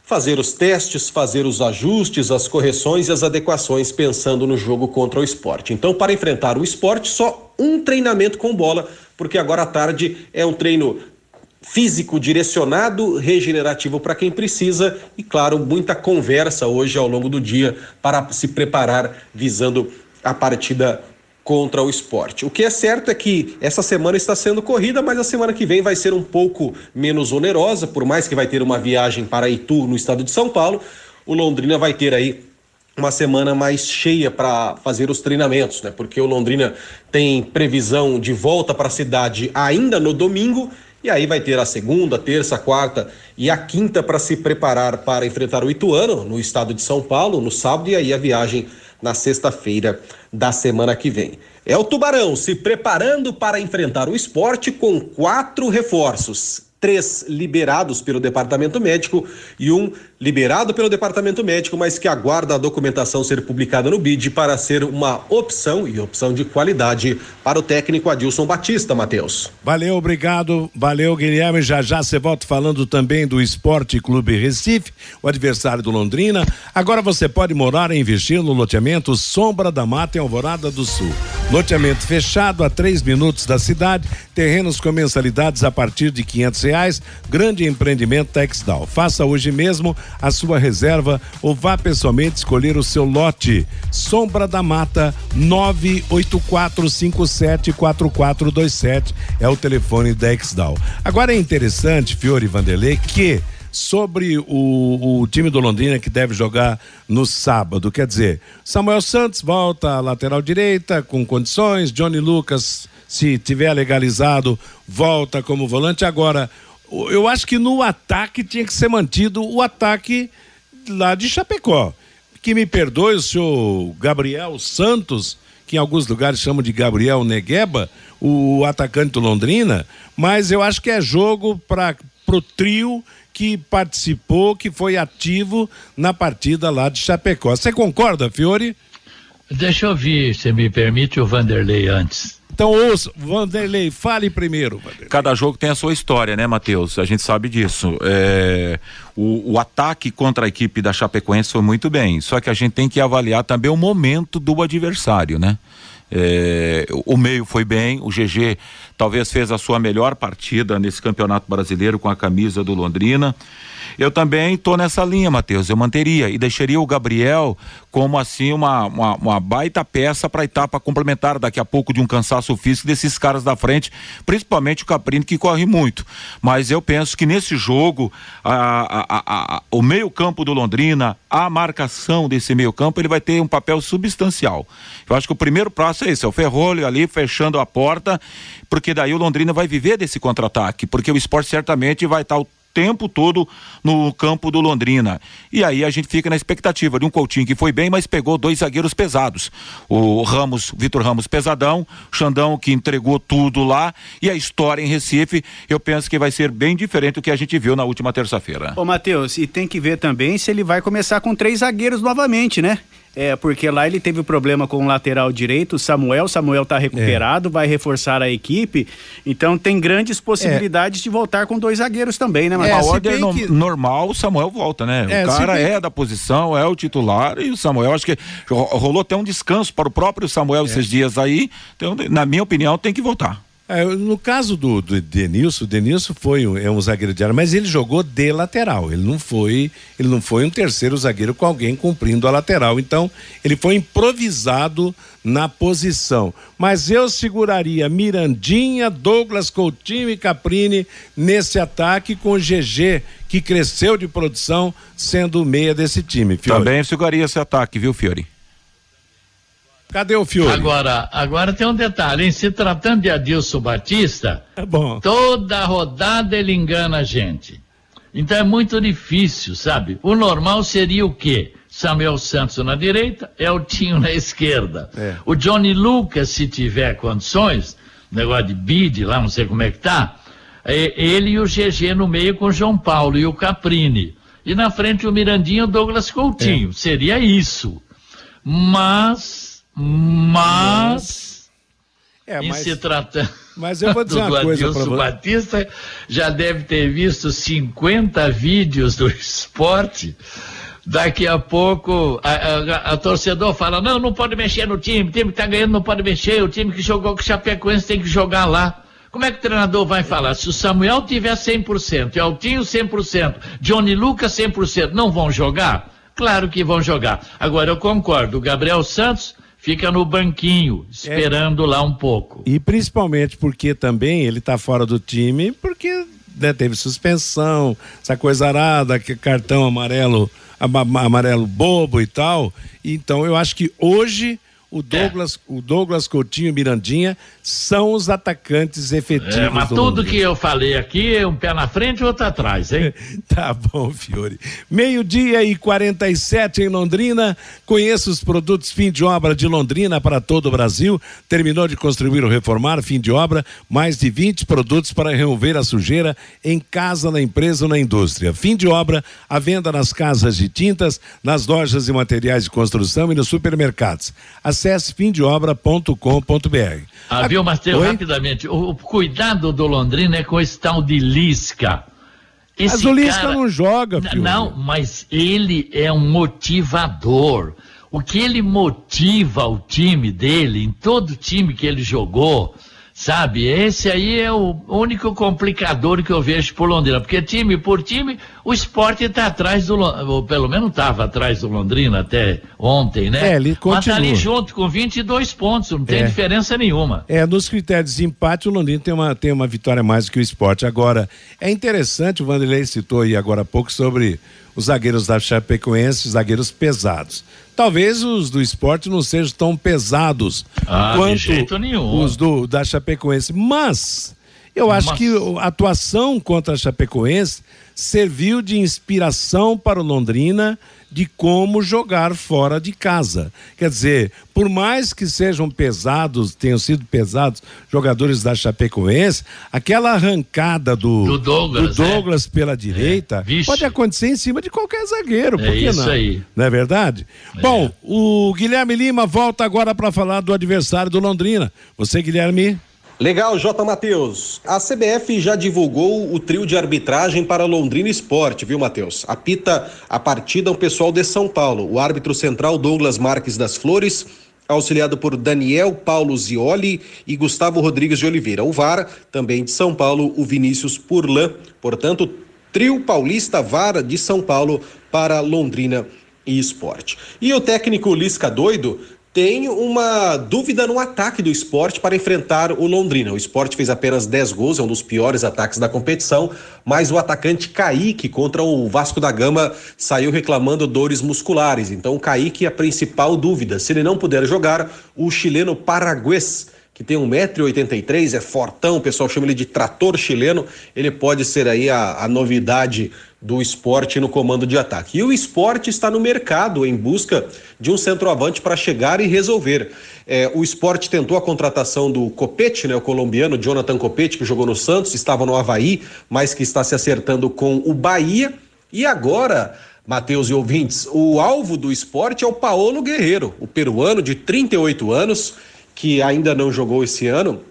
fazer os testes, fazer os ajustes, as correções e as adequações pensando no jogo contra o esporte. Então, para enfrentar o esporte, só um treinamento com bola, porque agora à tarde é um treino físico direcionado, regenerativo para quem precisa e, claro, muita conversa hoje ao longo do dia para se preparar visando a partida contra o esporte. O que é certo é que essa semana está sendo corrida, mas a semana que vem vai ser um pouco menos onerosa, por mais que vai ter uma viagem para Itu, no estado de São Paulo, o Londrina vai ter aí uma semana mais cheia para fazer os treinamentos, né? Porque o Londrina tem previsão de volta para a cidade ainda no domingo e aí vai ter a segunda, terça, quarta e a quinta para se preparar para enfrentar o Ituano no estado de São Paulo no sábado e aí a viagem na sexta-feira da semana que vem. É o Tubarão se preparando para enfrentar o esporte com quatro reforços três liberados pelo departamento médico e um liberado pelo departamento médico, mas que aguarda a documentação ser publicada no BID para ser uma opção e opção de qualidade para o técnico Adilson Batista, Matheus. Valeu, obrigado. Valeu, Guilherme. Já já você volta falando também do Esporte Clube Recife, o adversário do Londrina. Agora você pode morar e investir no loteamento Sombra da Mata em Alvorada do Sul. Loteamento fechado a três minutos da cidade, terrenos com mensalidades a partir de quinhentos reais. Grande empreendimento Texdal. Faça hoje mesmo a sua reserva ou vá pessoalmente escolher o seu lote. Sombra da Mata 984574427 é o telefone da Exdal. Agora é interessante, Fiore Vanderlei, que sobre o, o time do Londrina que deve jogar no sábado. Quer dizer, Samuel Santos volta à lateral direita com condições, Johnny Lucas, se tiver legalizado, volta como volante. Agora, eu acho que no ataque tinha que ser mantido o ataque lá de Chapecó. Que me perdoe o senhor Gabriel Santos, que em alguns lugares chamam de Gabriel Negueba, o atacante do Londrina, mas eu acho que é jogo para o trio que participou, que foi ativo na partida lá de Chapecó. Você concorda, Fiore? Deixa eu ouvir, se me permite, o Vanderlei antes. Então, ouça, Vanderlei, fale primeiro. Vanderlei. Cada jogo tem a sua história, né, Matheus? A gente sabe disso. É, o, o, ataque contra a equipe da Chapecoense foi muito bem, só que a gente tem que avaliar também o momento do adversário, né? É, o meio foi bem, o GG talvez fez a sua melhor partida nesse campeonato brasileiro com a camisa do Londrina. Eu também estou nessa linha, Matheus. Eu manteria e deixaria o Gabriel como assim uma, uma, uma baita peça para a etapa complementar daqui a pouco de um cansaço físico desses caras da frente, principalmente o Caprini que corre muito. Mas eu penso que nesse jogo a, a, a, o meio campo do Londrina, a marcação desse meio campo, ele vai ter um papel substancial. Eu acho que o primeiro passo é esse, é o Ferrolho ali fechando a porta, porque daí o Londrina vai viver desse contra-ataque, porque o esporte certamente vai estar o tempo todo no campo do Londrina. E aí a gente fica na expectativa de um Coutinho que foi bem, mas pegou dois zagueiros pesados. O Ramos, Vitor Ramos pesadão, Xandão que entregou tudo lá e a história em Recife, eu penso que vai ser bem diferente do que a gente viu na última terça-feira. Ô Matheus, e tem que ver também se ele vai começar com três zagueiros novamente, né? É, porque lá ele teve problema com o lateral direito, Samuel. Samuel está recuperado, é. vai reforçar a equipe. Então tem grandes possibilidades é. de voltar com dois zagueiros também, né, Mas é, a ordem no, que... normal, o Samuel volta, né? É, o cara é da posição, é o titular e o Samuel, acho que rolou até um descanso para o próprio Samuel esses dias aí. Então, na minha opinião, tem que voltar. É, no caso do, do Denilson, o Denilson foi um, é um zagueiro de área, mas ele jogou de lateral. Ele não foi, ele não foi um terceiro zagueiro com alguém cumprindo a lateral. Então, ele foi improvisado na posição. Mas eu seguraria Mirandinha, Douglas Coutinho e Caprini nesse ataque com o GG, que cresceu de produção, sendo meia desse time. Fiore. Também seguraria esse ataque, viu, Fiore? Cadê o Fiore? Agora, agora tem um detalhe, em se tratando de Adilson Batista, é bom. toda rodada ele engana a gente. Então é muito difícil, sabe? O normal seria o quê? Samuel Santos na direita, Eltinho na esquerda. É. O Johnny Lucas, se tiver condições, negócio de bid lá, não sei como é que tá, é ele e o GG no meio com o João Paulo e o Caprini. E na frente o Mirandinho e o Douglas Coutinho. É. Seria isso. Mas mas, é, mas... se tratando mas eu vou dizer (laughs) uma coisa para você. Batista já deve ter visto 50 vídeos do (laughs) esporte. Daqui a pouco a, a, a, torcedor fala: não, não pode mexer no time, o time que está ganhando não pode mexer, o time que jogou com o Chapecoense tem que jogar lá. Como é que o treinador vai falar? Se o Samuel tiver 100%, e Altinho 100%, Johnny Lucas 100%, não vão jogar? Claro que vão jogar. Agora eu concordo, o Gabriel Santos fica no banquinho, esperando é. lá um pouco. E principalmente porque também ele está fora do time, porque né, teve suspensão, essa coisa arada, que cartão amarelo, amarelo bobo e tal. Então eu acho que hoje o Douglas, é. o Douglas Coutinho e Mirandinha são os atacantes efetivos. É, mas tudo que eu falei aqui é um pé na frente e outro atrás, hein? (laughs) tá bom, Fiore. Meio-dia e 47 em Londrina. Conheça os produtos fim de obra de Londrina para todo o Brasil. Terminou de construir ou reformar, fim de obra, mais de 20 produtos para remover a sujeira em casa, na empresa ou na indústria. Fim de obra, a venda nas casas de tintas, nas lojas e materiais de construção e nos supermercados. Acesse fimdeobra.com.br. Ah, viu, Matheus, rapidamente. O, o, cuidado do Londrina é com esse tal de Lisca. Esse mas o Lisca cara, não joga, filho. Não, mas ele é um motivador. O que ele motiva o time dele, em todo time que ele jogou, Sabe? Esse aí é o único complicador que eu vejo por Londrina. Porque time por time, o esporte está atrás do. Ou pelo menos estava atrás do Londrina até ontem, né? É, ele continua. Mas tá ali junto com 22 pontos, não tem é. diferença nenhuma. É, nos critérios de empate, o Londrina tem uma, tem uma vitória mais do que o esporte. Agora, é interessante, o Vanderlei citou aí agora há pouco sobre os zagueiros da Chapecoense, zagueiros pesados. Talvez os do esporte não sejam tão pesados ah, quanto os do, da Chapecoense, mas eu acho mas... que a atuação contra a Chapecoense serviu de inspiração para o Londrina de como jogar fora de casa. Quer dizer, por mais que sejam pesados, tenham sido pesados jogadores da Chapecoense, aquela arrancada do, do Douglas, do Douglas é. pela direita é. pode acontecer em cima de qualquer zagueiro, por é que isso não? Aí. Não é verdade? É. Bom, o Guilherme Lima volta agora para falar do adversário do Londrina. Você, Guilherme? Legal, J. Matheus. A CBF já divulgou o trio de arbitragem para Londrina Esporte, viu, Matheus? Apita a partida o pessoal de São Paulo. O árbitro central Douglas Marques das Flores, auxiliado por Daniel Paulo Zioli e Gustavo Rodrigues de Oliveira. O VAR, também de São Paulo, o Vinícius Purlan. Portanto, trio paulista VAR de São Paulo para Londrina e Esporte. E o técnico Lisca Doido tem uma dúvida no ataque do esporte para enfrentar o Londrina. O esporte fez apenas 10 gols, é um dos piores ataques da competição, mas o atacante Kaique contra o Vasco da Gama saiu reclamando dores musculares. Então, o Kaique é a principal dúvida. Se ele não puder jogar, o chileno Paraguês que tem 1,83m, é fortão, o pessoal chama ele de trator chileno, ele pode ser aí a, a novidade do esporte no comando de ataque. E o esporte está no mercado em busca de um centroavante para chegar e resolver. É, o esporte tentou a contratação do Copete, né, o colombiano Jonathan Copete, que jogou no Santos, estava no Havaí, mas que está se acertando com o Bahia. E agora, Matheus e ouvintes, o alvo do esporte é o Paolo Guerreiro, o peruano de 38 anos, que ainda não jogou esse ano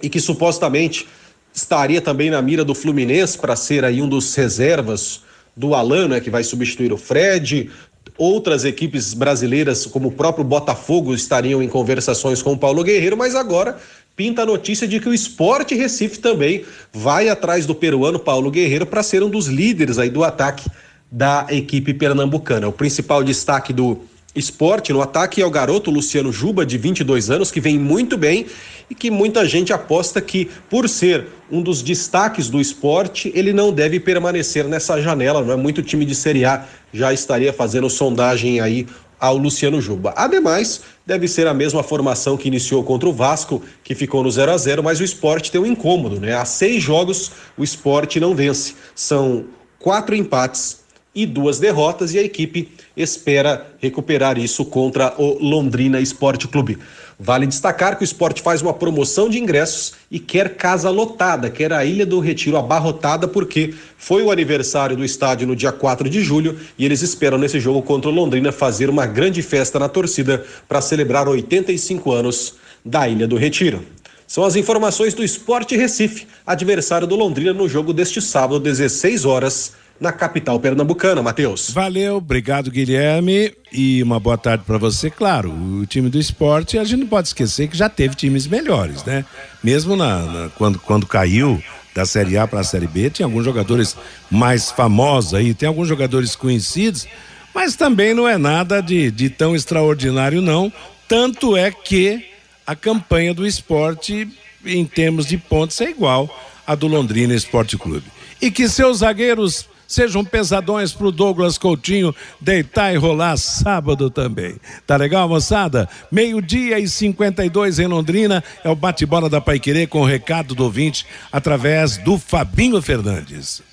e que supostamente estaria também na mira do Fluminense para ser aí um dos reservas do Alan, né, que vai substituir o Fred. Outras equipes brasileiras, como o próprio Botafogo, estariam em conversações com o Paulo Guerreiro, mas agora pinta a notícia de que o Esporte Recife também vai atrás do peruano Paulo Guerreiro para ser um dos líderes aí do ataque da equipe pernambucana. O principal destaque do esporte no ataque é o garoto Luciano Juba, de 22 anos, que vem muito bem e que muita gente aposta que, por ser um dos destaques do esporte, ele não deve permanecer nessa janela. Não é muito time de Série A já estaria fazendo sondagem aí ao Luciano Juba. Ademais, deve ser a mesma formação que iniciou contra o Vasco, que ficou no 0 a 0 mas o esporte tem um incômodo, né? Há seis jogos o esporte não vence. São quatro empates e duas derrotas, e a equipe espera recuperar isso contra o Londrina Esporte Clube. Vale destacar que o esporte faz uma promoção de ingressos e quer casa lotada, quer a Ilha do Retiro abarrotada, porque foi o aniversário do estádio no dia 4 de julho e eles esperam nesse jogo contra o Londrina fazer uma grande festa na torcida para celebrar 85 anos da Ilha do Retiro. São as informações do Esporte Recife, adversário do Londrina no jogo deste sábado, 16 horas, na capital pernambucana, Matheus. Valeu, obrigado Guilherme e uma boa tarde para você. Claro, o time do esporte, a gente não pode esquecer que já teve times melhores, né? Mesmo na, na quando, quando caiu da Série A para a Série B, tinha alguns jogadores mais famosos aí, tem alguns jogadores conhecidos, mas também não é nada de, de tão extraordinário não, tanto é que a campanha do esporte em termos de pontos é igual à do Londrina Esporte Clube. E que seus zagueiros sejam pesadões pro Douglas Coutinho deitar e rolar sábado também. Tá legal, moçada? Meio-dia e 52 em Londrina é o bate-bola da Paiquerê com o recado do ouvinte através do Fabinho Fernandes.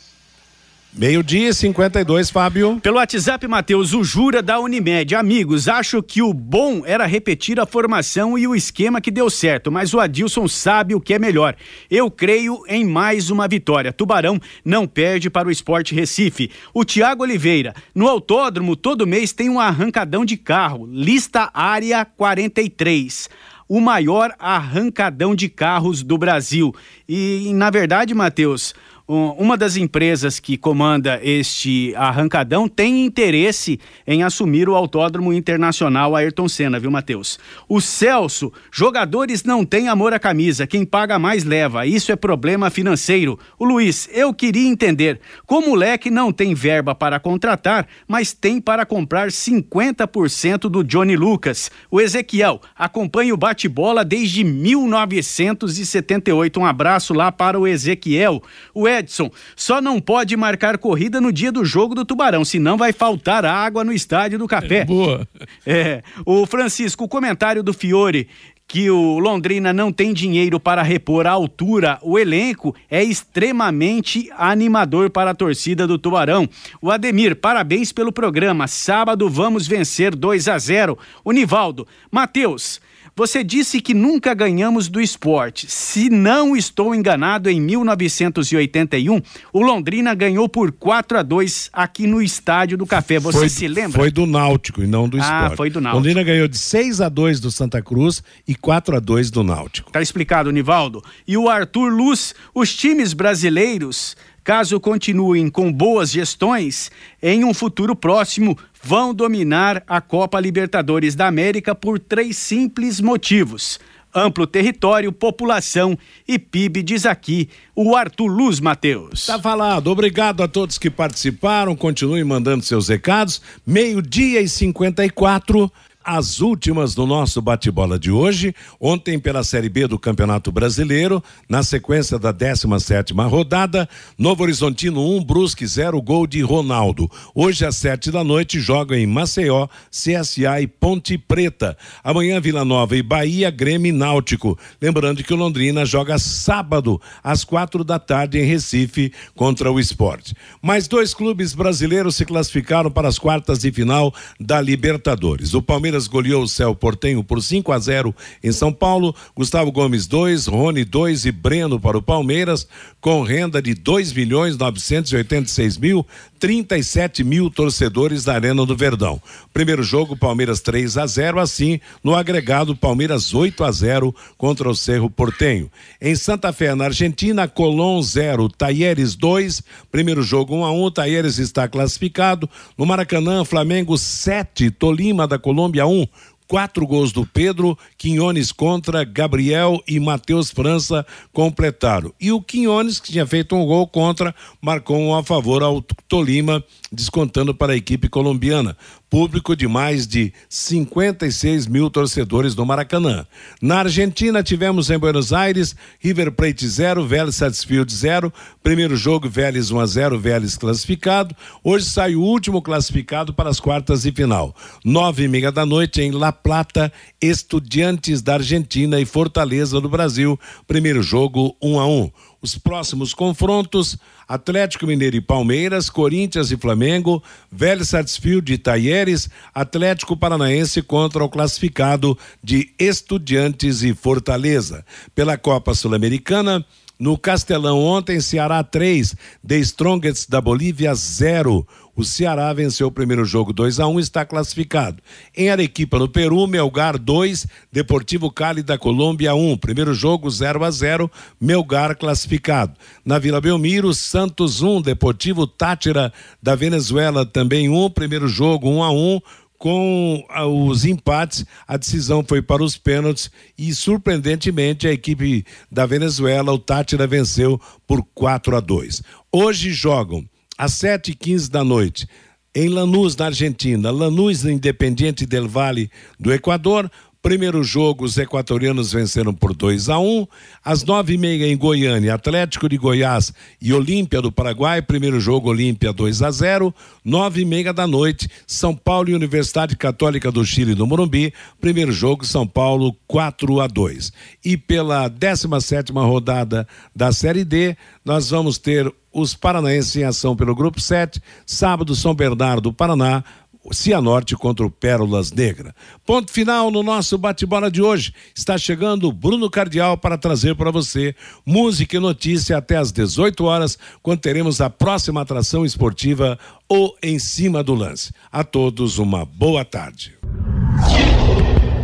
Meio-dia 52, Fábio. Pelo WhatsApp, Matheus, o Jura da Unimed. Amigos, acho que o bom era repetir a formação e o esquema que deu certo, mas o Adilson sabe o que é melhor. Eu creio em mais uma vitória. Tubarão não perde para o Esporte Recife. O Tiago Oliveira, no autódromo, todo mês tem um arrancadão de carro. Lista área 43 o maior arrancadão de carros do Brasil. E, na verdade, Matheus, uma das empresas que comanda este arrancadão tem interesse em assumir o Autódromo Internacional Ayrton Senna, viu, Matheus? O Celso, jogadores não têm amor à camisa, quem paga mais leva, isso é problema financeiro. O Luiz, eu queria entender como o Leque não tem verba para contratar, mas tem para comprar 50% do Johnny Lucas. O Ezequiel acompanha o bate-bola desde 1978. Um abraço lá para o Ezequiel. O Edson só não pode marcar corrida no dia do jogo do Tubarão, senão vai faltar água no estádio do Café. É, boa. (laughs) É. O Francisco, o comentário do Fiore que o Londrina não tem dinheiro para repor a altura, o elenco é extremamente animador para a torcida do Tubarão. O Ademir, parabéns pelo programa. Sábado vamos vencer 2 a 0. O Nivaldo, Matheus, você disse que nunca ganhamos do esporte. Se não estou enganado, em 1981, o Londrina ganhou por 4 a 2 aqui no Estádio do Café. Você foi, se lembra? Foi do Náutico e não do esporte. Ah, foi do Náutico. Londrina ganhou de 6 a 2 do Santa Cruz e 4 a 2 do Náutico. Tá explicado, Nivaldo. E o Arthur Luz, os times brasileiros caso continuem com boas gestões, em um futuro próximo vão dominar a Copa Libertadores da América por três simples motivos: amplo território, população e PIB, diz aqui o Arthur Luz Matheus. Tá falado. Obrigado a todos que participaram. Continue mandando seus recados. Meio-dia e 54 as últimas do nosso bate-bola de hoje. Ontem, pela Série B do Campeonato Brasileiro, na sequência da 17 rodada, Novo Horizontino 1, um, Brusque 0, gol de Ronaldo. Hoje, às sete da noite, jogam em Maceió, CSA e Ponte Preta. Amanhã, Vila Nova e Bahia, Grêmio e Náutico. Lembrando que o Londrina joga sábado, às quatro da tarde, em Recife, contra o esporte. Mais dois clubes brasileiros se classificaram para as quartas de final da Libertadores. O Palmeiras Palmeiras goleou o Céu Portenho por 5 a 0 em São Paulo. Gustavo Gomes 2, Rony 2 e Breno para o Palmeiras, com renda de 2 milhões 986 mil, 37 mil torcedores da Arena do Verdão. Primeiro jogo, Palmeiras 3 a 0 assim, no agregado, Palmeiras 8 a 0 contra o Cerro Portenho. Em Santa Fé, na Argentina, Colón 0, Taieres 2, primeiro jogo 1 a 1 Taieres está classificado. No Maracanã, Flamengo 7, Tolima da Colômbia 1, quatro gols do Pedro, Quinhones contra Gabriel e Matheus França completaram. E o Quinhones, que tinha feito um gol contra, marcou um a favor ao Tolima, descontando para a equipe colombiana público de mais de 56 mil torcedores no Maracanã. Na Argentina, tivemos em Buenos Aires River Plate 0, Vélez Sarsfield 0. Primeiro jogo, Vélez 1 a 0, Vélez classificado. Hoje sai o último classificado para as quartas de final. Nove e meia da noite em La Plata, Estudiantes da Argentina e Fortaleza do Brasil. Primeiro jogo, 1 a 1. Os próximos confrontos: Atlético Mineiro e Palmeiras, Corinthians e Flamengo, Vélez Sarsfield e Taieres, Atlético Paranaense contra o classificado de Estudiantes e Fortaleza. Pela Copa Sul-Americana, no Castelão ontem, Ceará 3, The Strongest da Bolívia 0. O Ceará venceu o primeiro jogo 2 a 1 um, está classificado. Em Arequipa, no Peru, Melgar 2, Deportivo Cali da Colômbia 1. Um. Primeiro jogo 0 a 0 Melgar classificado. Na Vila Belmiro, Santos 1, um, Deportivo Tátira da Venezuela também 1. Um. Primeiro jogo 1 um a 1 um com os empates, a decisão foi para os pênaltis e, surpreendentemente, a equipe da Venezuela, o Tátira, venceu por 4 a 2. Hoje jogam às sete e quinze da noite, em Lanús, na Argentina, Lanús Independiente del Valle do Equador. Primeiro jogo, os equatorianos venceram por 2 a 1 um. Às nove e meia em Goiânia, Atlético de Goiás e Olímpia do Paraguai. Primeiro jogo, Olímpia 2 a 0 Nove e meia da noite, São Paulo e Universidade Católica do Chile do Morumbi. Primeiro jogo, São Paulo 4 a 2 E pela 17 sétima rodada da Série D, nós vamos ter os paranaenses em ação pelo Grupo 7, sábado São Bernardo, Paraná, Cianorte contra o Pérolas Negra. Ponto final no nosso bate-bola de hoje. Está chegando Bruno Cardial para trazer para você música e notícia até às 18 horas, quando teremos a próxima atração esportiva ou em cima do lance. A todos uma boa tarde.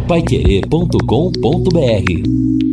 Paiquerê.com.br